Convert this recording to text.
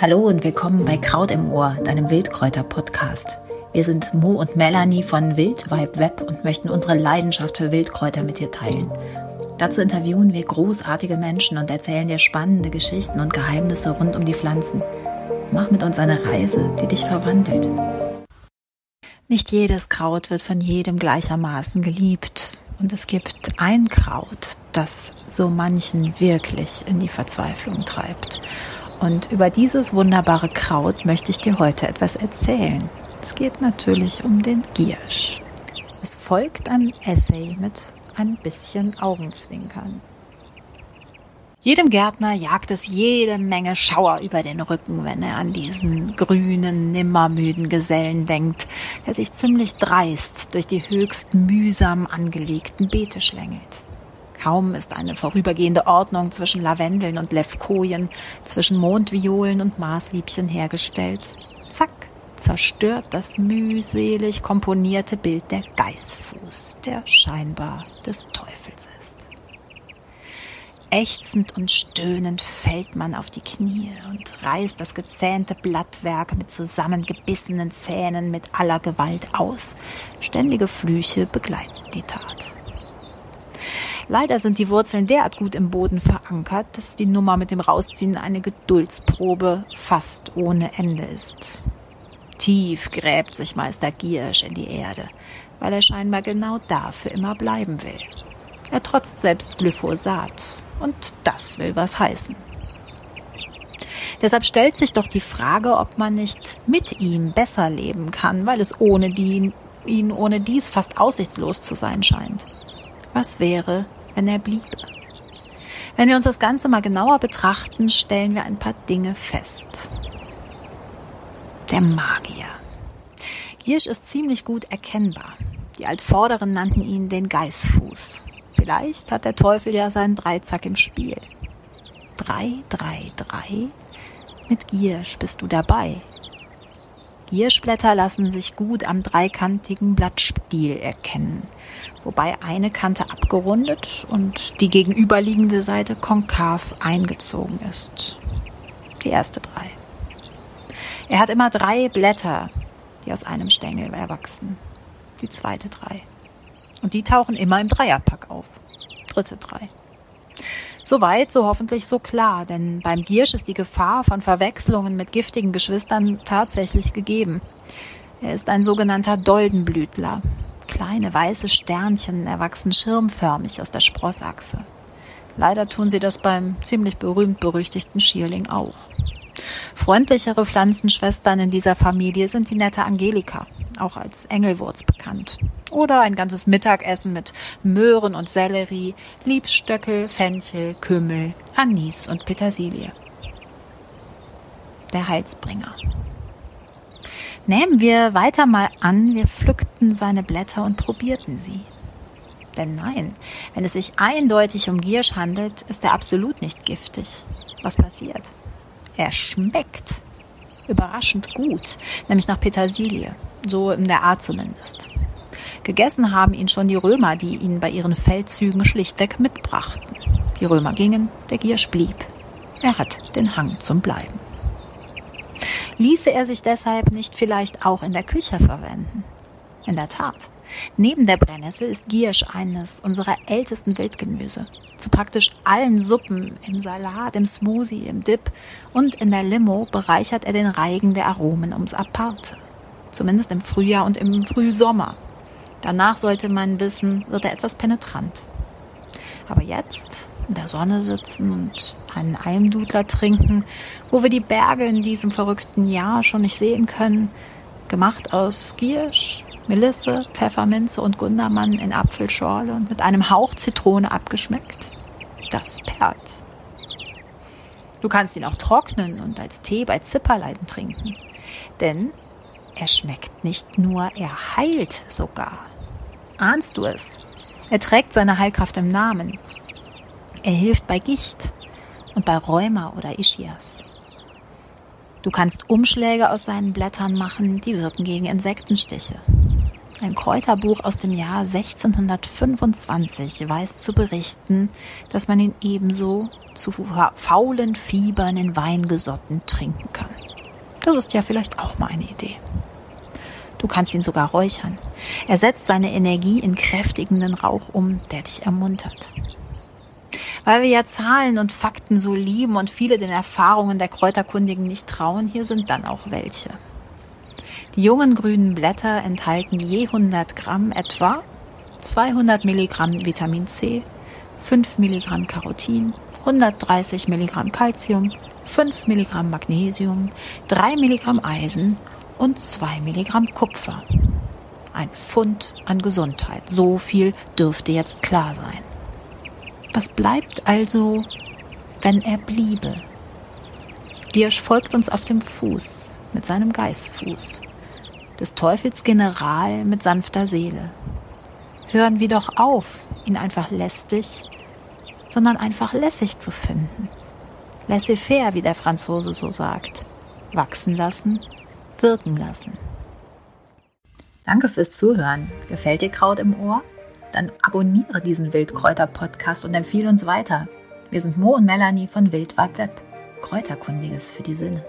Hallo und willkommen bei Kraut im Ohr, deinem Wildkräuter-Podcast. Wir sind Mo und Melanie von Wildvibe Web und möchten unsere Leidenschaft für Wildkräuter mit dir teilen. Dazu interviewen wir großartige Menschen und erzählen dir spannende Geschichten und Geheimnisse rund um die Pflanzen. Mach mit uns eine Reise, die dich verwandelt. Nicht jedes Kraut wird von jedem gleichermaßen geliebt. Und es gibt ein Kraut, das so manchen wirklich in die Verzweiflung treibt. Und über dieses wunderbare Kraut möchte ich dir heute etwas erzählen. Es geht natürlich um den Giersch. Es folgt ein Essay mit ein bisschen Augenzwinkern. Jedem Gärtner jagt es jede Menge Schauer über den Rücken, wenn er an diesen grünen, nimmermüden Gesellen denkt, der sich ziemlich dreist durch die höchst mühsam angelegten Beete schlängelt. Kaum ist eine vorübergehende Ordnung zwischen Lavendeln und Levkojen, zwischen Mondviolen und Maßliebchen hergestellt. Zack, zerstört das mühselig komponierte Bild der Geißfuß, der scheinbar des Teufels ist. Ächzend und stöhnend fällt man auf die Knie und reißt das gezähnte Blattwerk mit zusammengebissenen Zähnen mit aller Gewalt aus. Ständige Flüche begleiten die Tat. Leider sind die Wurzeln derart gut im Boden verankert, dass die Nummer mit dem Rausziehen eine Geduldsprobe fast ohne Ende ist. Tief gräbt sich Meister Giersch in die Erde, weil er scheinbar genau da für immer bleiben will. Er trotzt selbst Glyphosat und das will was heißen. Deshalb stellt sich doch die Frage, ob man nicht mit ihm besser leben kann, weil es ohne die, ihn ohne dies fast aussichtslos zu sein scheint. Was wäre, wenn er bliebe. Wenn wir uns das Ganze mal genauer betrachten, stellen wir ein paar Dinge fest. Der Magier. Giersch ist ziemlich gut erkennbar. Die Altvorderen nannten ihn den Geißfuß. Vielleicht hat der Teufel ja seinen Dreizack im Spiel. Drei, drei, drei. Mit Giersch bist du dabei. Gierschblätter lassen sich gut am dreikantigen Blattstiel erkennen wobei eine Kante abgerundet und die gegenüberliegende Seite konkav eingezogen ist. Die erste drei. Er hat immer drei Blätter, die aus einem Stängel erwachsen. Die zweite drei. Und die tauchen immer im Dreierpack auf. Dritte drei. Soweit, so hoffentlich so klar, denn beim Giersch ist die Gefahr von Verwechslungen mit giftigen Geschwistern tatsächlich gegeben. Er ist ein sogenannter Doldenblütler, Kleine weiße Sternchen erwachsen schirmförmig aus der Sprossachse. Leider tun sie das beim ziemlich berühmt-berüchtigten Schierling auch. Freundlichere Pflanzenschwestern in dieser Familie sind die nette Angelika, auch als Engelwurz bekannt. Oder ein ganzes Mittagessen mit Möhren und Sellerie, Liebstöckel, Fenchel, Kümmel, Anis und Petersilie. Der Heilsbringer. Nehmen wir weiter mal an, wir pflückten seine Blätter und probierten sie. Denn nein, wenn es sich eindeutig um Giersch handelt, ist er absolut nicht giftig. Was passiert? Er schmeckt überraschend gut, nämlich nach Petersilie, so in der Art zumindest. Gegessen haben ihn schon die Römer, die ihn bei ihren Feldzügen schlichtweg mitbrachten. Die Römer gingen, der Giersch blieb. Er hat den Hang zum Bleiben. Ließe er sich deshalb nicht vielleicht auch in der Küche verwenden? In der Tat. Neben der Brennnessel ist Giersch eines unserer ältesten Wildgemüse. Zu praktisch allen Suppen, im Salat, im Smoothie, im Dip und in der Limo bereichert er den Reigen der Aromen ums Aparte. Zumindest im Frühjahr und im Frühsommer. Danach sollte man wissen, wird er etwas penetrant. Aber jetzt, in der Sonne sitzen und einen Almdudler trinken, wo wir die Berge in diesem verrückten Jahr schon nicht sehen können, gemacht aus Giersch, Melisse, Pfefferminze und Gundermann in Apfelschorle und mit einem Hauch Zitrone abgeschmeckt. Das perlt. Du kannst ihn auch trocknen und als Tee bei Zipperleiden trinken. Denn er schmeckt nicht nur, er heilt sogar. Ahnst du es? Er trägt seine Heilkraft im Namen. Er hilft bei Gicht und bei Rheuma oder Ischias. Du kannst Umschläge aus seinen Blättern machen, die wirken gegen Insektenstiche. Ein Kräuterbuch aus dem Jahr 1625 weiß zu berichten, dass man ihn ebenso zu faulen Fiebern in Wein gesotten trinken kann. Das ist ja vielleicht auch mal eine Idee. Du kannst ihn sogar räuchern. Er setzt seine Energie in kräftigenden Rauch um, der dich ermuntert. Weil wir ja Zahlen und Fakten so lieben und viele den Erfahrungen der Kräuterkundigen nicht trauen, hier sind dann auch welche. Die jungen grünen Blätter enthalten je 100 Gramm etwa 200 Milligramm Vitamin C, 5 Milligramm Carotin, 130 Milligramm Calcium, 5 Milligramm Magnesium, 3 Milligramm Eisen und 2 Milligramm Kupfer. Ein Pfund an Gesundheit. So viel dürfte jetzt klar sein. Was bleibt also, wenn er bliebe? Giersch folgt uns auf dem Fuß mit seinem Geißfuß des Teufels General mit sanfter Seele. Hören wir doch auf, ihn einfach lästig, sondern einfach lässig zu finden. Laissez-faire, wie der Franzose so sagt. Wachsen lassen, wirken lassen. Danke fürs Zuhören. Gefällt dir Kraut im Ohr? Dann abonniere diesen Wildkräuter-Podcast und empfehle uns weiter. Wir sind Mo und Melanie von Wildwab Web. Kräuterkundiges für die Sinne.